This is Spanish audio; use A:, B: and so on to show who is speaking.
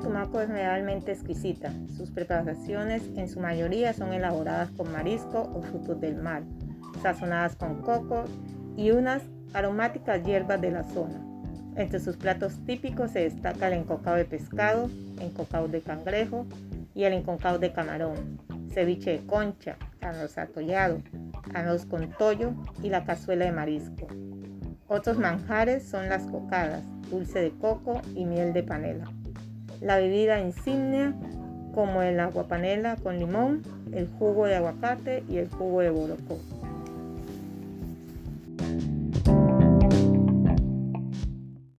A: coco es realmente exquisita. Sus preparaciones en su mayoría son elaboradas con marisco o frutos del mar, sazonadas con coco y unas aromáticas hierbas de la zona. Entre sus platos típicos se destaca el encocado de pescado, encocado de cangrejo y el encocado de camarón, ceviche de concha, arroz atollado, arroz con tollo y la cazuela de marisco. Otros manjares son las cocadas, dulce de coco y miel de panela. La bebida insignia como el agua panela con limón, el jugo de aguacate y el jugo de borocó.